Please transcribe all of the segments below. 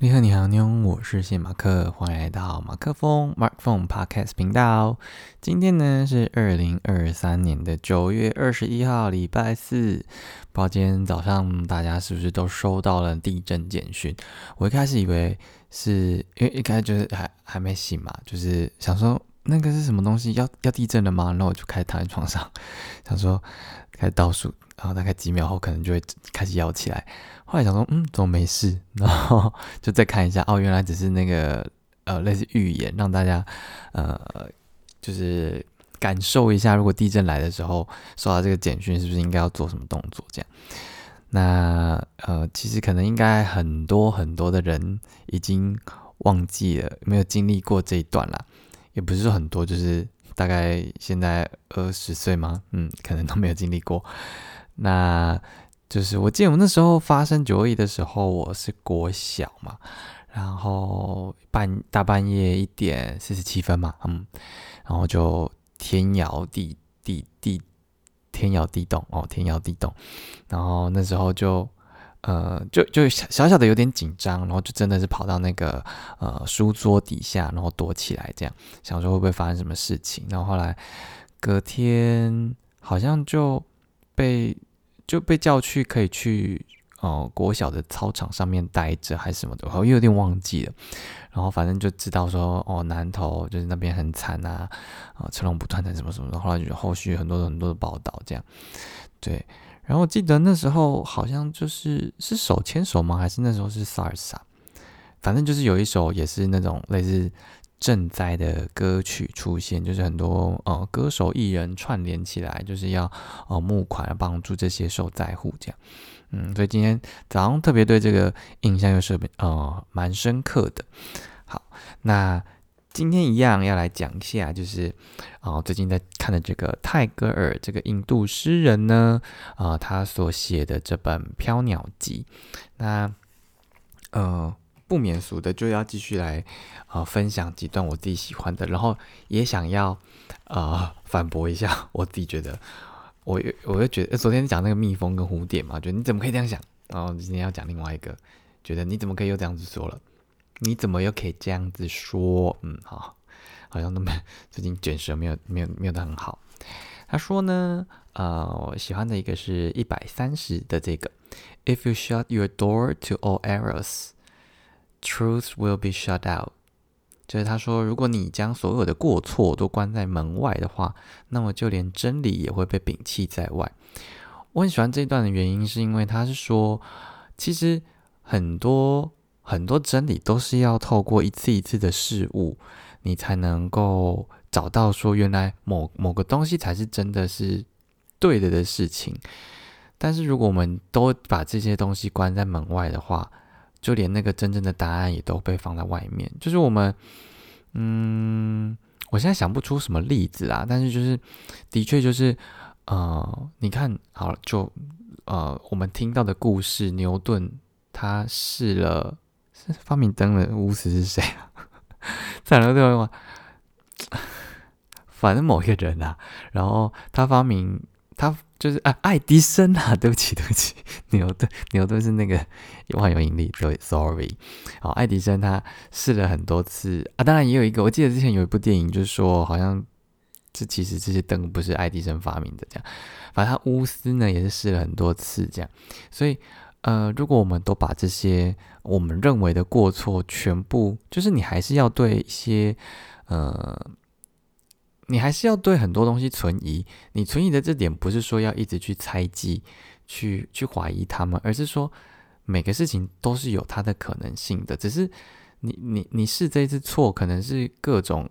你好，你好，妞，我是谢马克，欢迎来到马克风 Mark Phone Podcast 频道。今天呢是二零二三年的九月二十一号，礼拜四。不知道今天早上大家是不是都收到了地震简讯？我一开始以为是因为一开始就是还还没醒嘛，就是想说那个是什么东西要要地震了吗？然后我就开始躺在床上，想说开始倒数，然后大概几秒后可能就会开始摇起来。后来想说，嗯，怎么没事？然后就再看一下，哦，原来只是那个呃，类似预言，让大家呃，就是感受一下，如果地震来的时候，收到这个简讯，是不是应该要做什么动作？这样。那呃，其实可能应该很多很多的人已经忘记了，没有经历过这一段啦。也不是说很多，就是大概现在二十岁吗？嗯，可能都没有经历过。那。就是我记得我那时候发生九二一的时候，我是国小嘛，然后半大半夜一点四十七分嘛，嗯，然后就天摇地地地天摇地动哦，天摇地动，然后那时候就呃就就小小的有点紧张，然后就真的是跑到那个呃书桌底下，然后躲起来，这样想说会不会发生什么事情，然后后来隔天好像就被。就被叫去可以去哦国小的操场上面待着还是什么的，我有点忘记了。然后反正就知道说哦南投就是那边很惨啊，啊车龙不断的什么什么的。后来就后续很多很多的报道这样，对。然后我记得那时候好像就是是手牵手吗？还是那时候是 SARS 啊？反正就是有一首也是那种类似。赈灾的歌曲出现，就是很多呃歌手艺人串联起来，就是要呃募款帮助这些受灾户这样。嗯，所以今天早上特别对这个印象又是呃蛮深刻的。好，那今天一样要来讲一下，就是啊最近在看的这个泰戈尔这个印度诗人呢啊他所写的这本《飘鸟集》，那呃。不免俗的就要继续来，呃，分享几段我自己喜欢的，然后也想要，呃，反驳一下我自己觉得，我我就觉得昨天讲那个蜜蜂跟蝴蝶嘛，觉得你怎么可以这样想？然后今天要讲另外一个，觉得你怎么可以又这样子说了？你怎么又可以这样子说？嗯，好，好像都没最近卷舌没有没有没有的很好。他说呢，呃，我喜欢的一个是一百三十的这个，If you shut your door to all errors。Truth will be shut out，就是他说，如果你将所有的过错都关在门外的话，那么就连真理也会被摒弃在外。我很喜欢这一段的原因，是因为他是说，其实很多很多真理都是要透过一次一次的事物，你才能够找到说，原来某某个东西才是真的是对的的事情。但是如果我们都把这些东西关在门外的话，就连那个真正的答案也都被放在外面。就是我们，嗯，我现在想不出什么例子啊，但是就是的确就是，呃，你看好了，就呃，我们听到的故事，牛顿他试了发明灯的巫师是谁啊？在哪个地方？反正某一个人啊，然后他发明他。就是啊，爱迪生啊，对不起，对不起，牛顿，牛顿是那个万有引力，对，sorry。好，爱迪生他试了很多次啊，当然也有一个，我记得之前有一部电影，就是说好像这其实这些灯不是爱迪生发明的，这样。反正他钨丝呢也是试了很多次，这样。所以呃，如果我们都把这些我们认为的过错全部，就是你还是要对一些呃。你还是要对很多东西存疑。你存疑的这点不是说要一直去猜忌、去去怀疑他们，而是说每个事情都是有它的可能性的。只是你你你试这一次错，可能是各种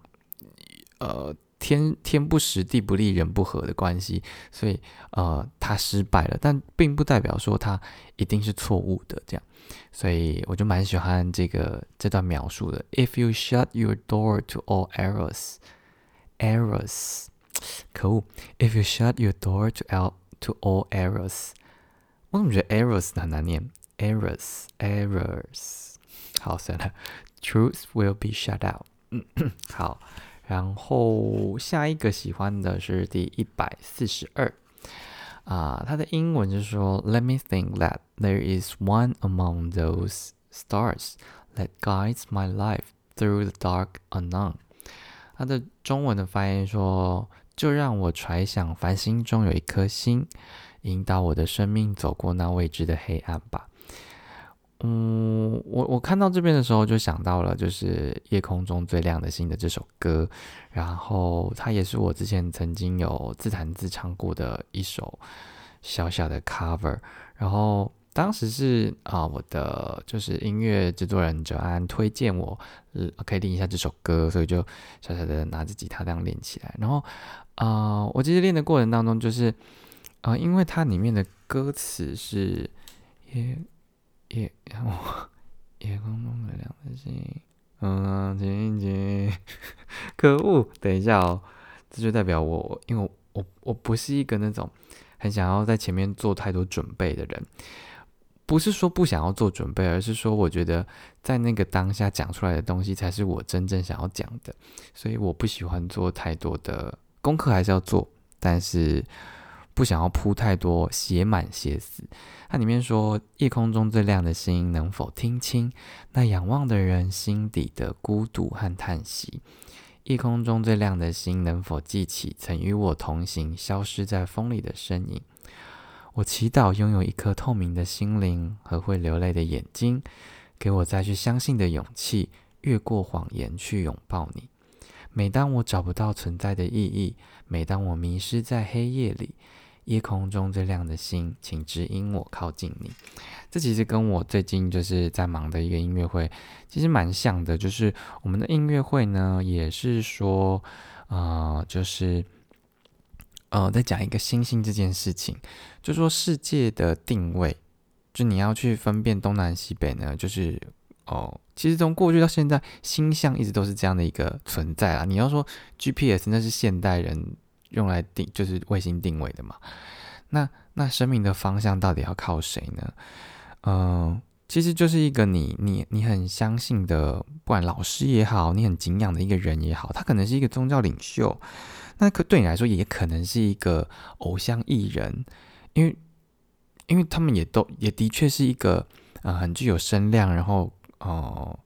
呃天天不时、地不利、人不和的关系，所以呃他失败了，但并不代表说他一定是错误的。这样，所以我就蛮喜欢这个这段描述的。If you shut your door to all errors. Errors，可恶！If you shut your door to all to all errors，我怎么觉得 errors 很难念？Errors，errors，好算了。Truth will be shut out。好，然后下一个喜欢的是第一百四十二啊，它的英文就是说，Let me think that there is one among those stars that guides my life through the dark unknown。 它的中文的翻译说：“就让我揣想，繁星中有一颗星，引导我的生命走过那未知的黑暗吧。”嗯，我我看到这边的时候就想到了，就是《夜空中最亮的星》的这首歌，然后它也是我之前曾经有自弹自唱过的一首小小的 cover，然后当时是啊，我的就是音乐制作人哲安推荐我，呃，可以练一下这首歌，所以就小小的拿着吉他这样练起来，然后啊，我其实练的过程当中，就是啊，因为它里面的歌词是夜。夜，我夜空中的两颗星，嗯，静静，可恶！等一下哦，这就代表我，因为我我我不是一个那种很想要在前面做太多准备的人，不是说不想要做准备，而是说我觉得在那个当下讲出来的东西才是我真正想要讲的，所以我不喜欢做太多的功课，还是要做，但是。不想要铺太多，写满写死。它里面说：“夜空中最亮的星，能否听清那仰望的人心底的孤独和叹息？夜空中最亮的星，能否记起曾与我同行、消失在风里的身影？我祈祷拥有一颗透明的心灵和会流泪的眼睛，给我再去相信的勇气，越过谎言去拥抱你。每当我找不到存在的意义，每当我迷失在黑夜里。”夜空中最亮的星，请指引我靠近你。这其实跟我最近就是在忙的一个音乐会，其实蛮像的。就是我们的音乐会呢，也是说，呃，就是呃，在讲一个星星这件事情，就说世界的定位，就你要去分辨东南西北呢，就是哦，其实从过去到现在，星象一直都是这样的一个存在啊。你要说 GPS，那是现代人。用来定就是卫星定位的嘛？那那生命的方向到底要靠谁呢？嗯，其实就是一个你你你很相信的，不管老师也好，你很敬仰的一个人也好，他可能是一个宗教领袖，那可对你来说也可能是一个偶像艺人，因为因为他们也都也的确是一个呃很具有声量，然后哦，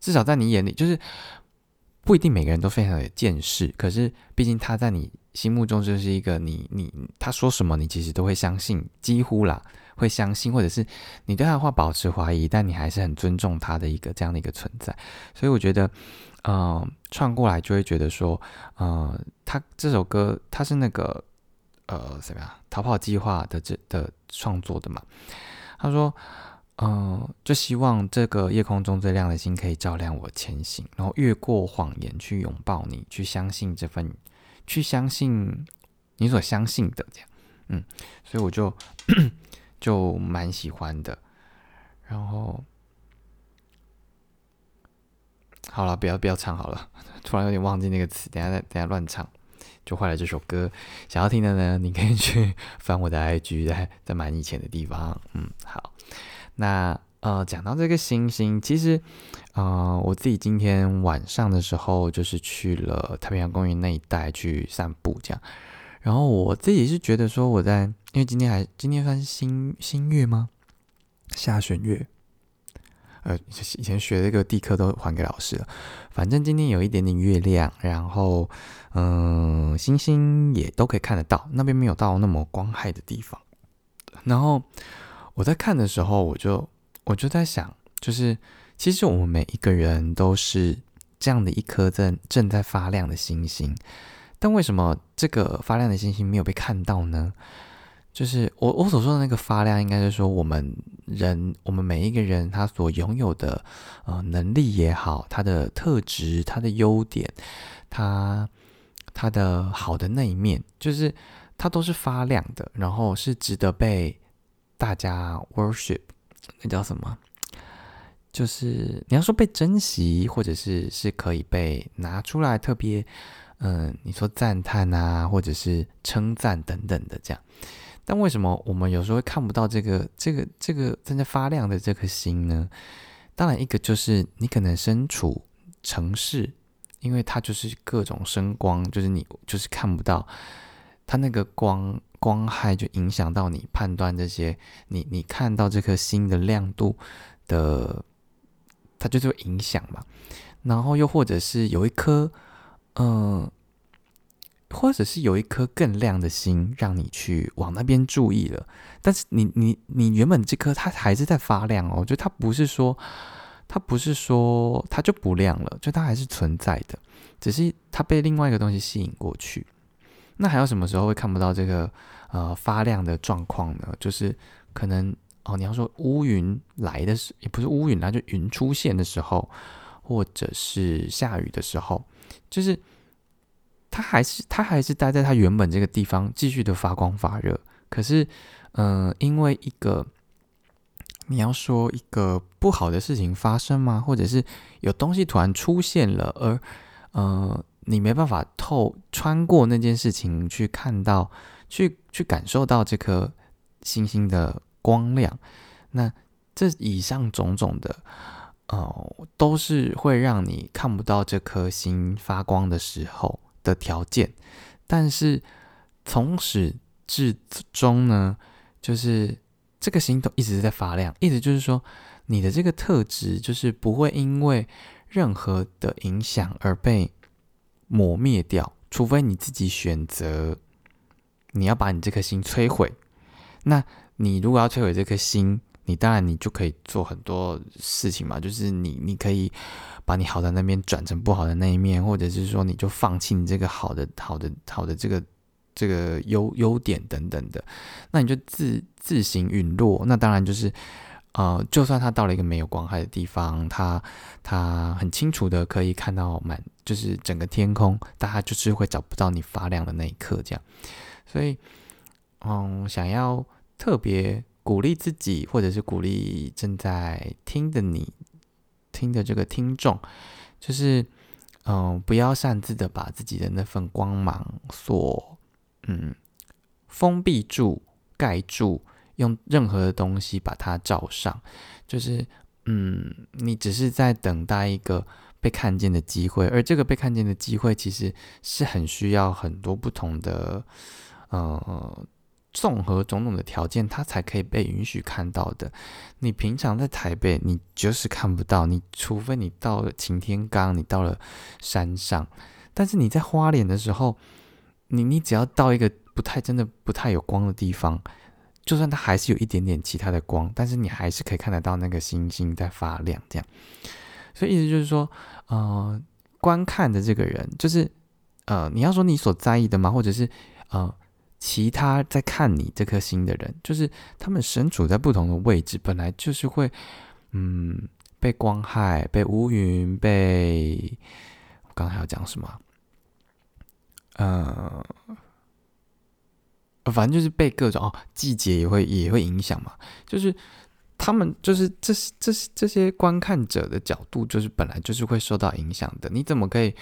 至少在你眼里就是不一定每个人都非常有见识，可是毕竟他在你。心目中就是一个你你他说什么你其实都会相信，几乎啦会相信，或者是你对他的话保持怀疑，但你还是很尊重他的一个这样的一个存在。所以我觉得，嗯，串过来就会觉得说，呃，他这首歌他是那个呃怎么样逃跑计划的这的创作的嘛？他说，嗯，就希望这个夜空中最亮的星可以照亮我前行，然后越过谎言去拥抱你，去相信这份。去相信你所相信的，这样，嗯，所以我就就蛮喜欢的。然后，好了，不要不要唱好了，突然有点忘记那个词，等下再等下乱唱就坏了这首歌。想要听的呢，你可以去翻我的 IG，在在蛮以前的地方。嗯，好，那。呃，讲到这个星星，其实，呃，我自己今天晚上的时候，就是去了太平洋公园那一带去散步，这样。然后我自己是觉得说，我在因为今天还今天算是新新月吗？下弦月。呃，以前学这个地科都还给老师了。反正今天有一点点月亮，然后，嗯，星星也都可以看得到。那边没有到那么光害的地方。然后我在看的时候，我就。我就在想，就是其实我们每一个人都是这样的一颗正正在发亮的星星，但为什么这个发亮的星星没有被看到呢？就是我我所说的那个发亮，应该是说我们人，我们每一个人他所拥有的呃能力也好，他的特质、他的优点、他他的好的那一面，就是它都是发亮的，然后是值得被大家 worship。那叫什么？就是你要说被珍惜，或者是是可以被拿出来特别，嗯，你说赞叹啊，或者是称赞等等的这样。但为什么我们有时候会看不到这个这个这个正在发亮的这颗星呢？当然，一个就是你可能身处城市，因为它就是各种声光，就是你就是看不到它那个光。光害就影响到你判断这些，你你看到这颗星的亮度的它就是会影响嘛。然后又或者是有一颗，嗯，或者是有一颗更亮的心，让你去往那边注意了。但是你你你原本这颗它还是在发亮哦，就它不是说它不是说它就不亮了，就它还是存在的，只是它被另外一个东西吸引过去。那还有什么时候会看不到这个呃发亮的状况呢？就是可能哦，你要说乌云来的时，也不是乌云来，就云出现的时候。或者是下雨的时候，就是他还是他还是待在他原本这个地方，继续的发光发热。可是，嗯，因为一个你要说一个不好的事情发生吗？或者是有东西突然出现了，而呃，你没办法透穿过那件事情去看到，去去感受到这颗星星的光亮。那这以上种种的。哦，都是会让你看不到这颗星发光的时候的条件，但是从始至终呢，就是这个星都一直在发亮，意思就是说你的这个特质就是不会因为任何的影响而被磨灭掉，除非你自己选择你要把你这颗星摧毁。那你如果要摧毁这颗星，你当然，你就可以做很多事情嘛，就是你，你可以把你好的那边转成不好的那一面，或者是说，你就放弃你这个好的、好的、好的这个这个优优点等等的，那你就自自行陨落。那当然就是，呃，就算他到了一个没有光害的地方，他他很清楚的可以看到满，就是整个天空，但他就是会找不到你发亮的那一刻，这样。所以，嗯，想要特别。鼓励自己，或者是鼓励正在听的你，听的这个听众，就是，嗯，不要擅自的把自己的那份光芒所，嗯，封闭住、盖住，用任何的东西把它罩上，就是，嗯，你只是在等待一个被看见的机会，而这个被看见的机会，其实是很需要很多不同的，呃。综合种种的条件，它才可以被允许看到的。你平常在台北，你就是看不到。你除非你到了擎天岗，你到了山上。但是你在花莲的时候，你你只要到一个不太真的不太有光的地方，就算它还是有一点点其他的光，但是你还是可以看得到那个星星在发亮。这样，所以意思就是说，呃，观看的这个人，就是呃，你要说你所在意的吗？或者是呃？其他在看你这颗星的人，就是他们身处在不同的位置，本来就是会，嗯，被光害、被乌云、被……我刚才要讲什么？呃，反正就是被各种哦，季节也会也会影响嘛。就是他们就是这这这些观看者的角度，就是本来就是会受到影响的。你怎么可以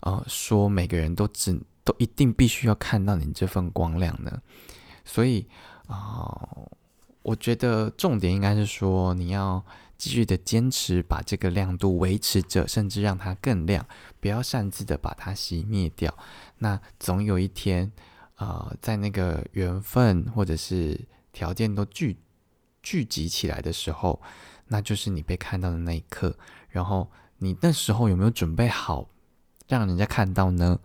呃说每个人都只？都一定必须要看到你这份光亮呢，所以啊，我觉得重点应该是说，你要继续的坚持把这个亮度维持着，甚至让它更亮，不要擅自的把它熄灭掉。那总有一天，呃，在那个缘分或者是条件都聚聚集起来的时候，那就是你被看到的那一刻。然后你那时候有没有准备好让人家看到呢？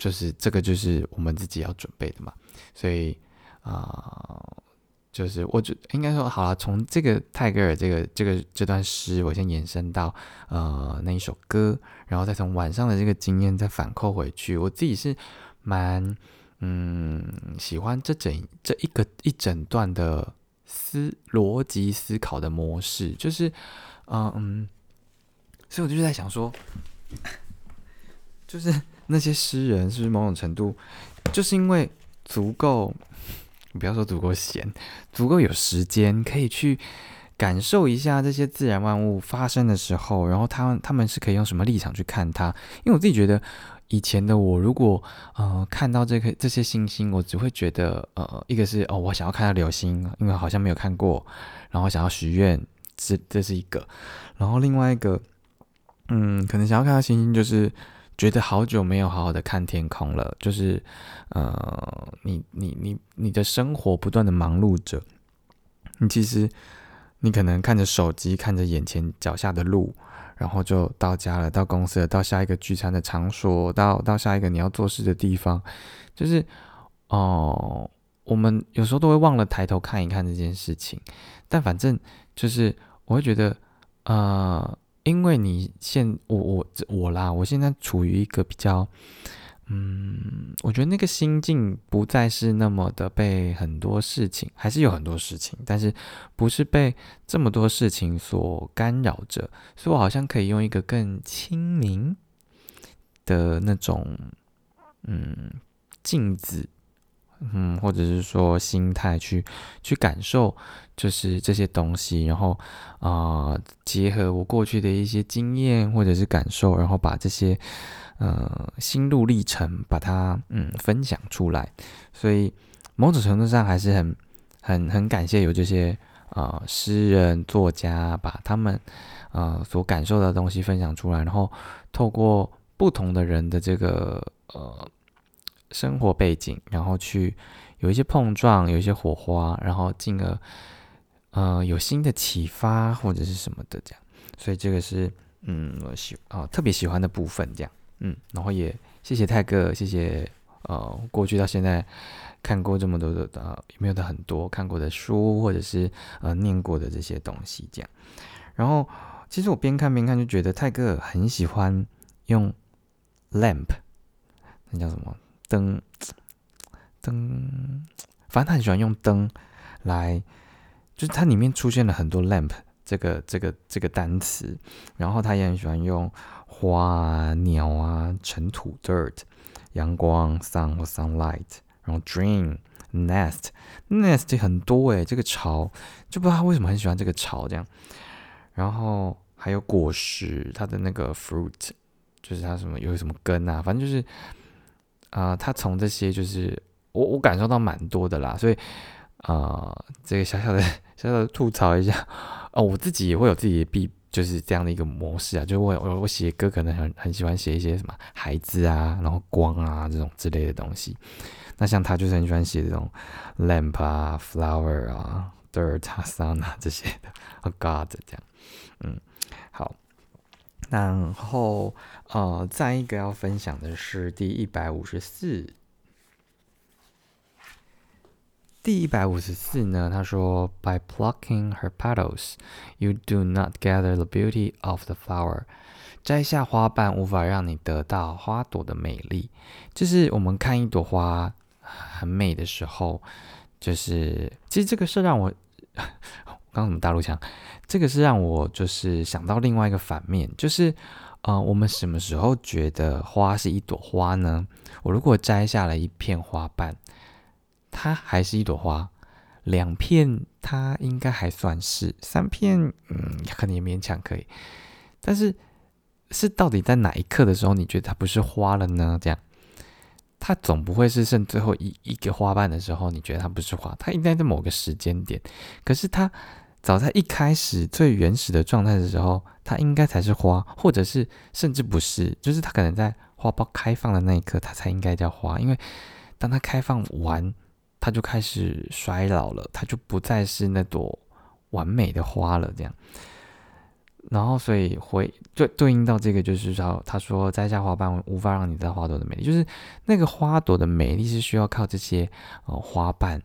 就是这个，就是我们自己要准备的嘛，所以啊，就是我就应该说好了，从这个泰戈尔这个这个这段诗，我先延伸到呃那一首歌，然后再从晚上的这个经验再反扣回去。我自己是蛮嗯喜欢这整这一个一整段的思逻辑思考的模式，就是嗯嗯，所以我就在想说，就是。那些诗人是不是某种程度，就是因为足够，你不要说足够闲，足够有时间可以去感受一下这些自然万物发生的时候，然后他们他们是可以用什么立场去看它？因为我自己觉得，以前的我如果呃看到这个这些星星，我只会觉得呃一个是哦我想要看到流星，因为好像没有看过，然后想要许愿，这这是一个，然后另外一个，嗯，可能想要看到星星就是。觉得好久没有好好的看天空了，就是，呃，你你你你的生活不断的忙碌着，你其实你可能看着手机，看着眼前脚下的路，然后就到家了，到公司了，到下一个聚餐的场所，到到下一个你要做事的地方，就是哦，我们有时候都会忘了抬头看一看这件事情。但反正就是我会觉得，呃，因为你现我我我啦，我现在处于一个比较。嗯，我觉得那个心境不再是那么的被很多事情，还是有很多事情，但是不是被这么多事情所干扰着，所以我好像可以用一个更清明的那种，嗯，镜子，嗯，或者是说心态去去感受，就是这些东西，然后啊，结合我过去的一些经验或者是感受，然后把这些。呃，心路历程把它嗯分享出来，所以某种程度上还是很很很感谢有这些呃诗人作家把他们呃所感受的东西分享出来，然后透过不同的人的这个呃生活背景，然后去有一些碰撞，有一些火花，然后进而呃有新的启发或者是什么的这样，所以这个是嗯我喜啊特别喜欢的部分这样。嗯，然后也谢谢泰哥，谢谢呃，过去到现在看过这么多的呃，有没有的很多看过的书，或者是呃念过的这些东西这样。然后其实我边看边看就觉得泰哥很喜欢用 lamp，那叫什么灯灯，反正他很喜欢用灯来，就是它里面出现了很多 lamp 这个这个这个单词，然后他也很喜欢用。花啊，鸟啊，尘土 （dirt），阳光 （sun） 或 sunlight，然后 dream nest，nest 很多诶，这个巢就不知道他为什么很喜欢这个巢这样。然后还有果实，它的那个 fruit，就是它什么有什么根啊，反正就是啊，他从这些就是我我感受到蛮多的啦，所以啊，这个小小的小小的吐槽一下哦，我自己也会有自己的弊。就是这样的一个模式啊，就我我我写歌可能很很喜欢写一些什么孩子啊，然后光啊这种之类的东西。那像他就是很喜欢写这种 lamp 啊、flower 啊、dirt 啊、sun 啊这些的，a god 这样。嗯，好。然后呃，再一个要分享的是第一百五十四。第一百五十四呢，他说：“By plucking her petals, you do not gather the beauty of the flower。摘下花瓣，无法让你得到花朵的美丽。就是我们看一朵花很美的时候，就是其实这个是让我 刚怎么大陆腔？这个是让我就是想到另外一个反面，就是呃，我们什么时候觉得花是一朵花呢？我如果摘下了一片花瓣。”它还是一朵花，两片它应该还算是，三片嗯可能也勉强可以，但是是到底在哪一刻的时候你觉得它不是花了呢？这样，它总不会是剩最后一一个花瓣的时候你觉得它不是花，它应该在某个时间点，可是它早在一开始最原始的状态的时候，它应该才是花，或者是甚至不是，就是它可能在花苞开放的那一刻它才应该叫花，因为当它开放完。它就开始衰老了，它就不再是那朵完美的花了。这样，然后所以会对对应到这个，就是说，他说摘下花瓣无法让你在花朵的美丽，就是那个花朵的美丽是需要靠这些呃花瓣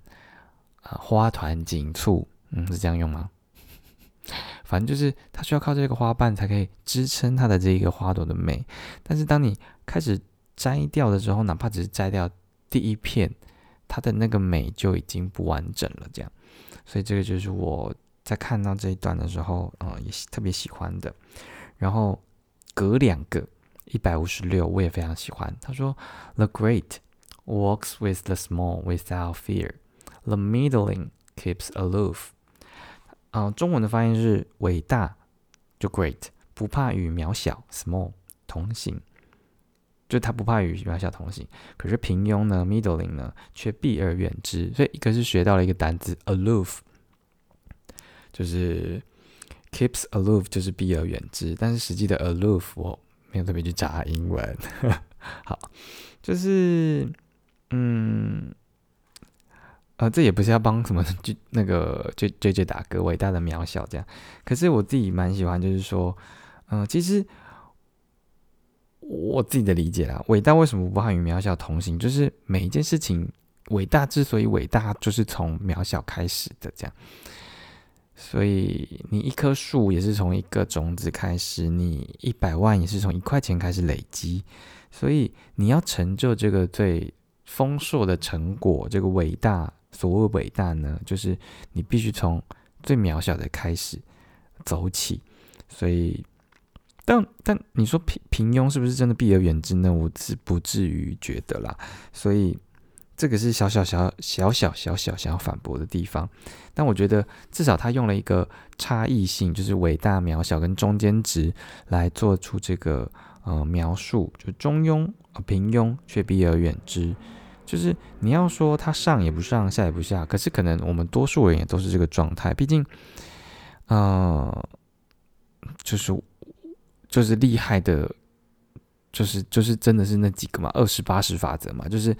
啊花团锦簇，嗯，是这样用吗？反正就是它需要靠这个花瓣才可以支撑它的这一个花朵的美。但是当你开始摘掉的时候，哪怕只是摘掉第一片。它的那个美就已经不完整了，这样，所以这个就是我在看到这一段的时候，呃，也特别喜欢的。然后隔两个一百五十六，我也非常喜欢。他说：“The great walks with the small without fear. The middling keeps aloof.” 啊，中文的发音是伟大就 great，不怕与渺小 small 同行。就他不怕与渺小同行，可是平庸呢，middling 呢，却避而远之。所以一个是学到了一个单词 aloof，就是 keeps aloof，就是避而远之。但是实际的 aloof 我没有特别去查英文。好，就是嗯，呃，这也不是要帮什么就那个就就就打歌，伟大的渺小这样。可是我自己蛮喜欢，就是说，嗯，其实我自己的理解啦，伟大为什么不和与渺小同行？就是每一件事情，伟大之所以伟大，就是从渺小开始的这样。所以你一棵树也是从一个种子开始，你一百万也是从一块钱开始累积。所以你要成就这个最丰硕的成果，这个伟大。所谓伟大呢，就是你必须从最渺小的开始走起。所以，但但你说平平庸是不是真的避而远之呢？我是不至于觉得啦。所以，这个是小小小小小小小想要反驳的地方。但我觉得至少他用了一个差异性，就是伟大、渺小跟中间值来做出这个呃描述，就中庸啊、平庸却避而远之。就是你要说它上也不上，下也不下，可是可能我们多数人也都是这个状态。毕竟，呃，就是就是厉害的，就是就是真的是那几个嘛，二十八十法则嘛，就是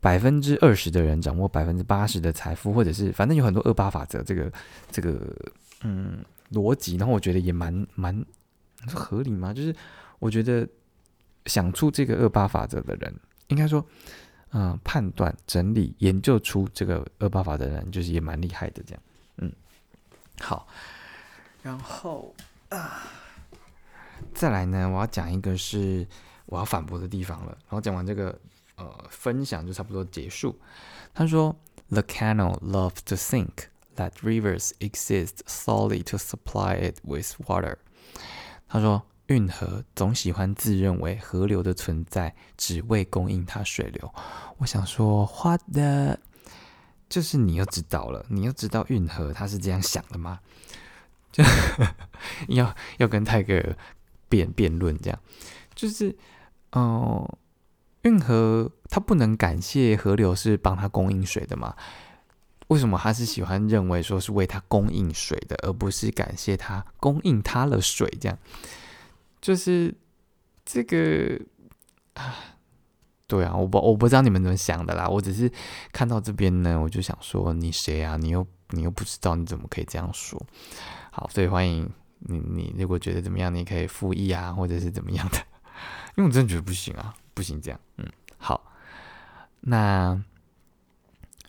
百分之二十的人掌握百分之八十的财富，或者是反正有很多二八法则这个这个嗯逻辑，然后我觉得也蛮蛮合理嘛。就是我觉得想出这个二八法则的人，应该说。嗯，判断、整理、研究出这个二八法的人，就是也蛮厉害的。这样，嗯，好，然后啊，再来呢，我要讲一个是我要反驳的地方了。然后讲完这个呃分享，就差不多结束。他说：“The canal loves to think that rivers exist solely to supply it with water。”他说。运河总喜欢自认为河流的存在只为供应它水流。我想说花的就是你又知道了，你又知道运河他是这样想的吗？就 要要跟泰戈尔辩辩论，这样就是，嗯，运河他不能感谢河流是帮他供应水的吗？为什么他是喜欢认为说是为他供应水的，而不是感谢他供应他的水？这样？就是这个啊，对啊，我不我不知道你们怎么想的啦。我只是看到这边呢，我就想说，你谁啊？你又你又不知道，你怎么可以这样说？好，所以欢迎你，你如果觉得怎么样，你可以复议啊，或者是怎么样的。因为我真的觉得不行啊，不行这样。嗯，好，那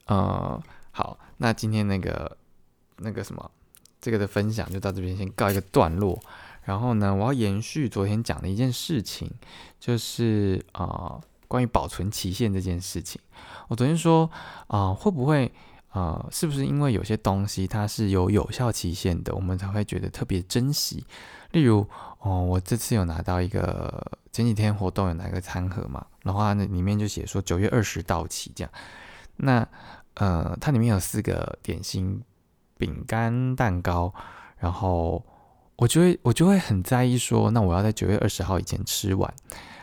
呃，好，那今天那个那个什么，这个的分享就到这边先告一个段落。然后呢，我要延续昨天讲的一件事情，就是啊，关于保存期限这件事情。我昨天说啊，会不会啊，是不是因为有些东西它是有有效期限的，我们才会觉得特别珍惜？例如哦，我这次有拿到一个前几天活动有拿一个餐盒嘛，然后那里面就写说九月二十到期这样。那呃，它里面有四个点心、饼干、蛋糕，然后。我就会我就会很在意说，那我要在九月二十号以前吃完，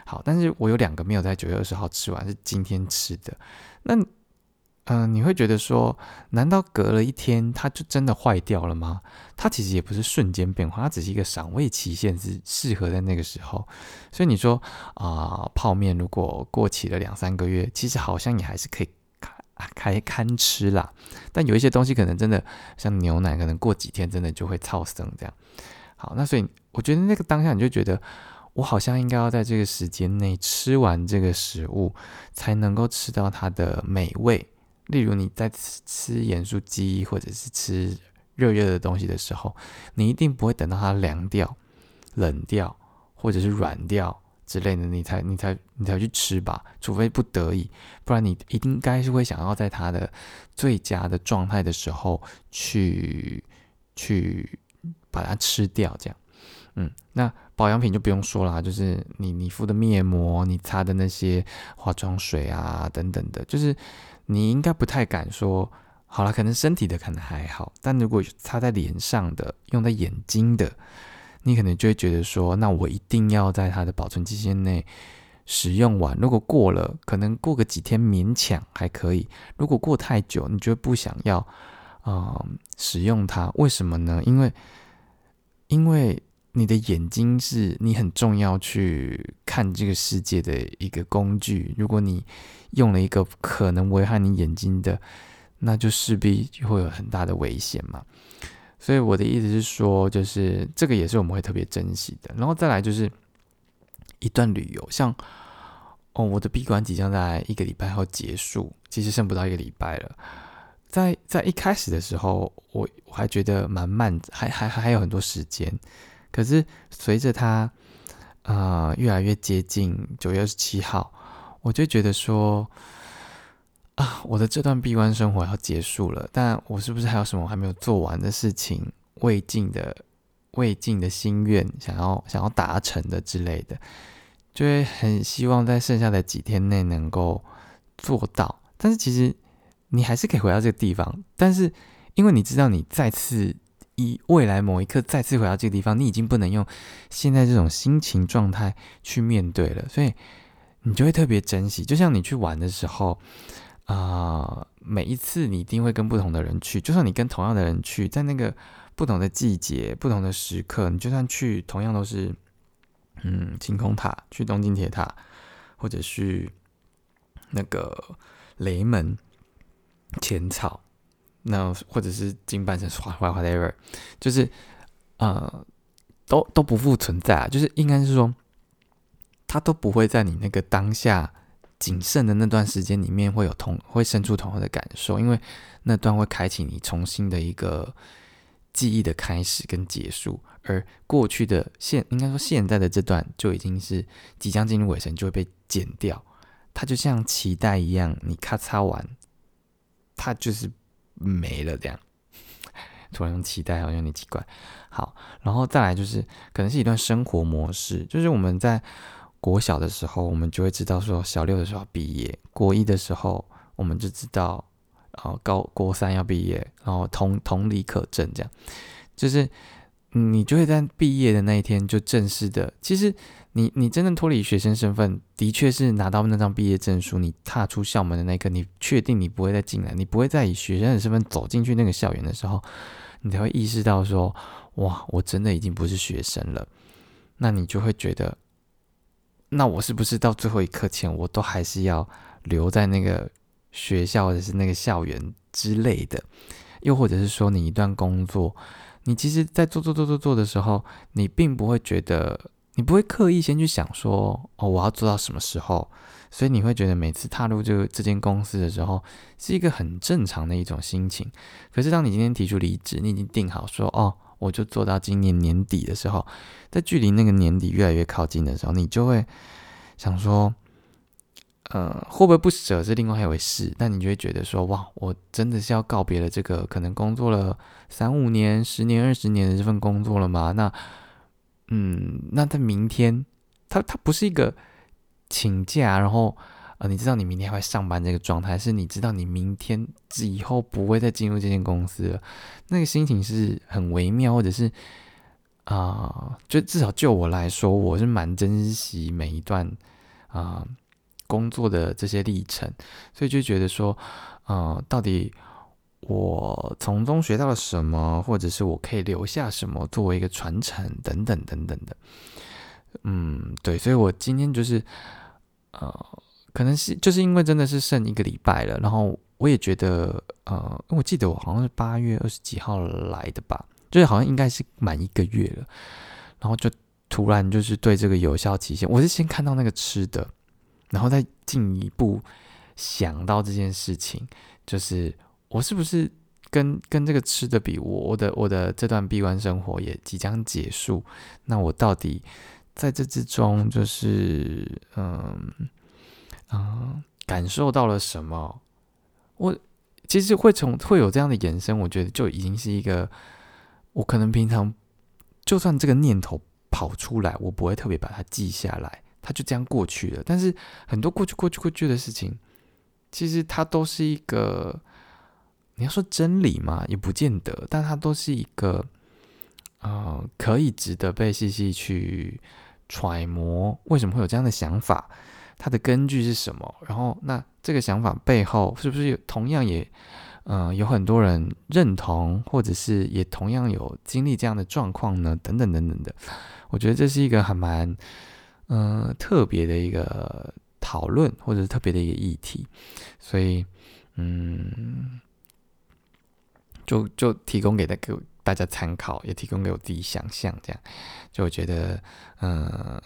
好，但是我有两个没有在九月二十号吃完，是今天吃的。那，嗯，你会觉得说，难道隔了一天它就真的坏掉了吗？它其实也不是瞬间变化，它只是一个赏味期限是适合在那个时候。所以你说啊，泡面如果过期了两三个月，其实好像也还是可以开开堪吃啦。但有一些东西可能真的像牛奶，可能过几天真的就会超生这样。好，那所以我觉得那个当下你就觉得，我好像应该要在这个时间内吃完这个食物，才能够吃到它的美味。例如你在吃吃盐酥鸡或者是吃热热的东西的时候，你一定不会等到它凉掉、冷掉或者是软掉之类的，你才你才你才去吃吧。除非不得已，不然你一定该是会想要在它的最佳的状态的时候去去。把它吃掉，这样，嗯，那保养品就不用说了，就是你你敷的面膜，你擦的那些化妆水啊等等的，就是你应该不太敢说，好了，可能身体的可能还好，但如果擦在脸上的，用在眼睛的，你可能就会觉得说，那我一定要在它的保存期限内使用完，如果过了，可能过个几天勉强还可以，如果过太久，你就不想要啊使用它，为什么呢？因为因为你的眼睛是你很重要去看这个世界的一个工具，如果你用了一个可能危害你眼睛的那就势必就会有很大的危险嘛。所以我的意思是说，就是这个也是我们会特别珍惜的。然后再来就是一段旅游，像哦，我的闭关即将在一个礼拜后结束，其实剩不到一个礼拜了。在在一开始的时候，我我还觉得蛮慢，还还还有很多时间。可是随着它啊越来越接近九月二十七号，我就觉得说。啊，我的这段闭关生活要结束了，但我是不是还有什么还没有做完的事情，未尽的、未尽的心愿，想要想要达成的之类的，就会很希望在剩下的几天内能够做到。但是其实你还是可以回到这个地方，但是因为你知道你再次以未来某一刻再次回到这个地方，你已经不能用现在这种心情状态去面对了，所以你就会特别珍惜。就像你去玩的时候。啊，每一次你一定会跟不同的人去，就算你跟同样的人去，在那个不同的季节、不同的时刻，你就算去同样都是，嗯，晴空塔，去东京铁塔，或者去那个雷门、浅草，那或者是金半神、花花 whatever，就是呃，都都不复存在啊，就是应该是说，它都不会在你那个当下。谨慎的那段时间里面，会有同会生出同样的感受，因为那段会开启你重新的一个记忆的开始跟结束，而过去的现应该说现在的这段就已经是即将进入尾声，就会被剪掉。它就像脐带一样，你咔嚓完，它就是没了这样。突然用脐带好像有点奇怪。好，然后再来就是可能是一段生活模式，就是我们在。国小的时候，我们就会知道说，小六的时候毕业；国一的时候，我们就知道，然后高国三要毕业，然后同同理可证，这样，就是你就会在毕业的那一天就正式的。其实，你你真正脱离学生身份，的确是拿到那张毕业证书，你踏出校门的那一刻，你确定你不会再进来，你不会再以学生的身份走进去那个校园的时候，你才会意识到说，哇，我真的已经不是学生了。那你就会觉得。那我是不是到最后一刻前，我都还是要留在那个学校或者是那个校园之类的？又或者是说，你一段工作，你其实，在做做做做做的时候，你并不会觉得，你不会刻意先去想说，哦，我要做到什么时候？所以你会觉得每次踏入这这间公司的时候，是一个很正常的一种心情。可是当你今天提出离职，你已经定好说，哦。我就做到今年年底的时候，在距离那个年底越来越靠近的时候，你就会想说，呃，会不会不舍是另外一回事。但你就会觉得说，哇，我真的是要告别了这个可能工作了三五年、十年、二十年的这份工作了吗？那，嗯，那在明天，他他不是一个请假，然后。呃，你知道你明天会上班这个状态，是你知道你明天以后不会再进入这间公司了，那个心情是很微妙，或者是啊，就至少就我来说，我是蛮珍惜每一段啊工作的这些历程，所以就觉得说，呃，到底我从中学到了什么，或者是我可以留下什么作为一个传承等等等等的，嗯，对，所以我今天就是呃。可能是就是因为真的是剩一个礼拜了，然后我也觉得，呃，我记得我好像是八月二十几号来的吧，就是好像应该是满一个月了，然后就突然就是对这个有效期限，我是先看到那个吃的，然后再进一步想到这件事情，就是我是不是跟跟这个吃的比，我的我的这段闭关生活也即将结束，那我到底在这之中就是嗯。啊，感受到了什么？我其实会从会有这样的延伸，我觉得就已经是一个，我可能平常就算这个念头跑出来，我不会特别把它记下来，它就这样过去了。但是很多过去、过去、过去的事情，其实它都是一个，你要说真理嘛，也不见得，但它都是一个，呃，可以值得被细细去揣摩，为什么会有这样的想法。它的根据是什么？然后，那这个想法背后是不是有同样也，嗯，有很多人认同，或者是也同样有经历这样的状况呢？等等等等的，我觉得这是一个还蛮，嗯，特别的一个讨论，或者是特别的一个议题。所以，嗯，就就提供给大给大家参考，也提供给我自己想象，这样就我觉得，嗯，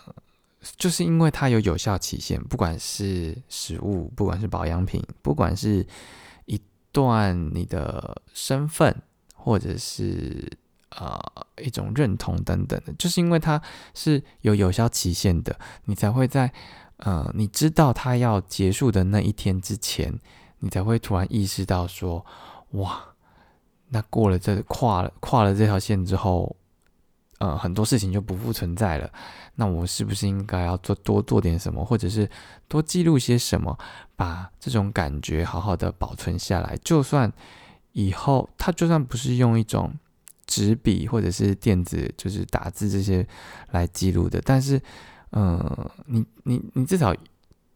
就是因为它有有效期限，不管是食物，不管是保养品，不管是一段你的身份，或者是呃一种认同等等的，就是因为它是有有效期限的，你才会在呃你知道它要结束的那一天之前，你才会突然意识到说，哇。那过了这跨了跨了这条线之后，呃，很多事情就不复存在了。那我是不是应该要做多做点什么，或者是多记录些什么，把这种感觉好好的保存下来？就算以后他就算不是用一种纸笔或者是电子，就是打字这些来记录的，但是，嗯，你你你至少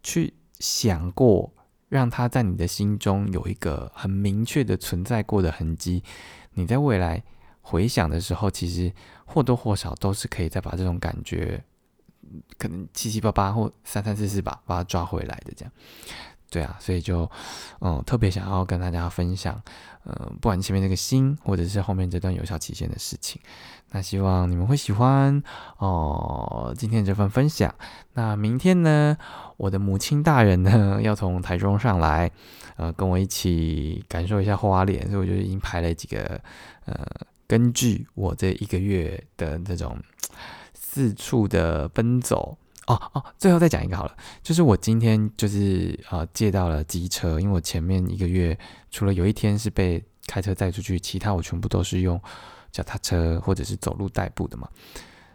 去想过。让它在你的心中有一个很明确的存在过的痕迹，你在未来回想的时候，其实或多或少都是可以再把这种感觉，可能七七八八或三三四四吧，把它抓回来的这样。对啊，所以就嗯特别想要跟大家分享，嗯，不管前面这个心，或者是后面这段有效期限的事情，那希望你们会喜欢哦。今天这份分享，那明天呢，我的母亲大人呢要从台中上来，呃，跟我一起感受一下花莲，所以我就已经排了几个，呃，根据我这一个月的这种四处的奔走。哦哦，最后再讲一个好了，就是我今天就是呃借到了机车，因为我前面一个月除了有一天是被开车载出去，其他我全部都是用脚踏车或者是走路代步的嘛。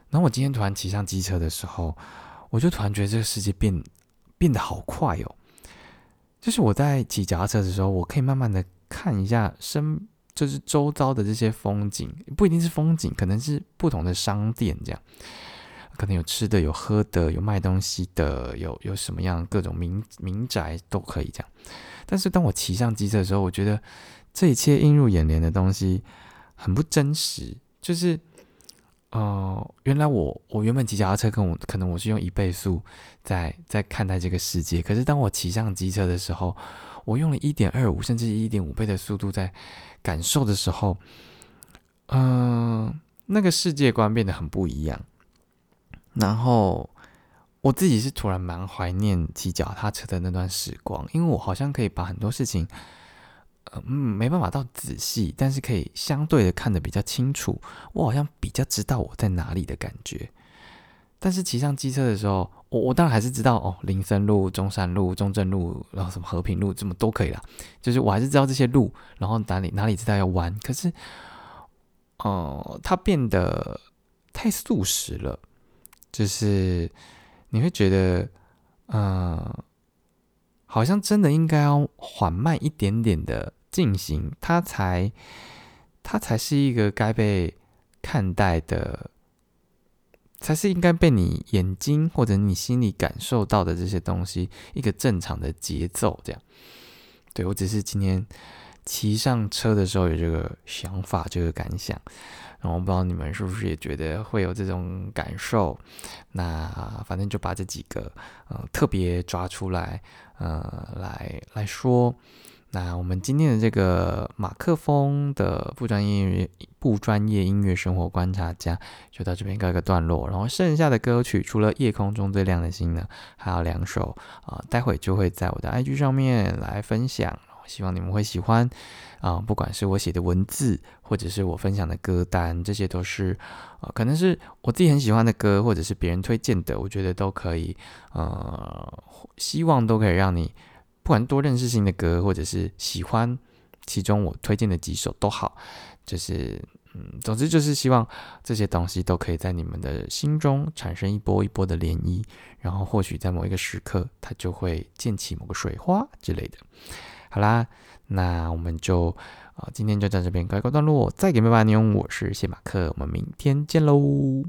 然后我今天突然骑上机车的时候，我就突然觉得这个世界变变得好快哦。就是我在骑脚踏车的时候，我可以慢慢的看一下身，就是周遭的这些风景，不一定是风景，可能是不同的商店这样。可能有吃的，有喝的，有卖东西的，有有什么样各种民民宅都可以这样。但是当我骑上机车的时候，我觉得这一切映入眼帘的东西很不真实。就是，呃，原来我我原本骑脚踏车，跟我可能我是用一倍速在在看待这个世界。可是当我骑上机车的时候，我用了一点二五甚至一点五倍的速度在感受的时候，嗯，那个世界观变得很不一样。然后我自己是突然蛮怀念骑脚踏车的那段时光，因为我好像可以把很多事情，嗯，没办法到仔细，但是可以相对的看得比较清楚。我好像比较知道我在哪里的感觉。但是骑上机车的时候，我我当然还是知道哦，林森路、中山路、中正路，然后什么和平路，这么都可以啦。就是我还是知道这些路，然后哪里哪里知道要弯。可是，哦，它变得太速食了。就是你会觉得，嗯，好像真的应该要缓慢一点点的进行，它才，它才是一个该被看待的，才是应该被你眼睛或者你心里感受到的这些东西，一个正常的节奏。这样，对我只是今天骑上车的时候有这个想法，这个感想。然后不知道你们是不是也觉得会有这种感受？那反正就把这几个呃特别抓出来，呃来来说。那我们今天的这个马克风的不专业不专业音乐生活观察家就到这边告一个段落。然后剩下的歌曲除了夜空中最亮的星呢，还有两首啊，待会就会在我的 IG 上面来分享。希望你们会喜欢啊！不管是我写的文字，或者是我分享的歌单，这些都是啊，可能是我自己很喜欢的歌，或者是别人推荐的，我觉得都可以。呃，希望都可以让你不管多认识新的歌，或者是喜欢其中我推荐的几首都好。就是嗯，总之就是希望这些东西都可以在你们的心中产生一波一波的涟漪，然后或许在某一个时刻，它就会溅起某个水花之类的。好啦，那我们就啊，今天就在这边告一个段落。再给妹爸牛，我是谢马克，我们明天见喽。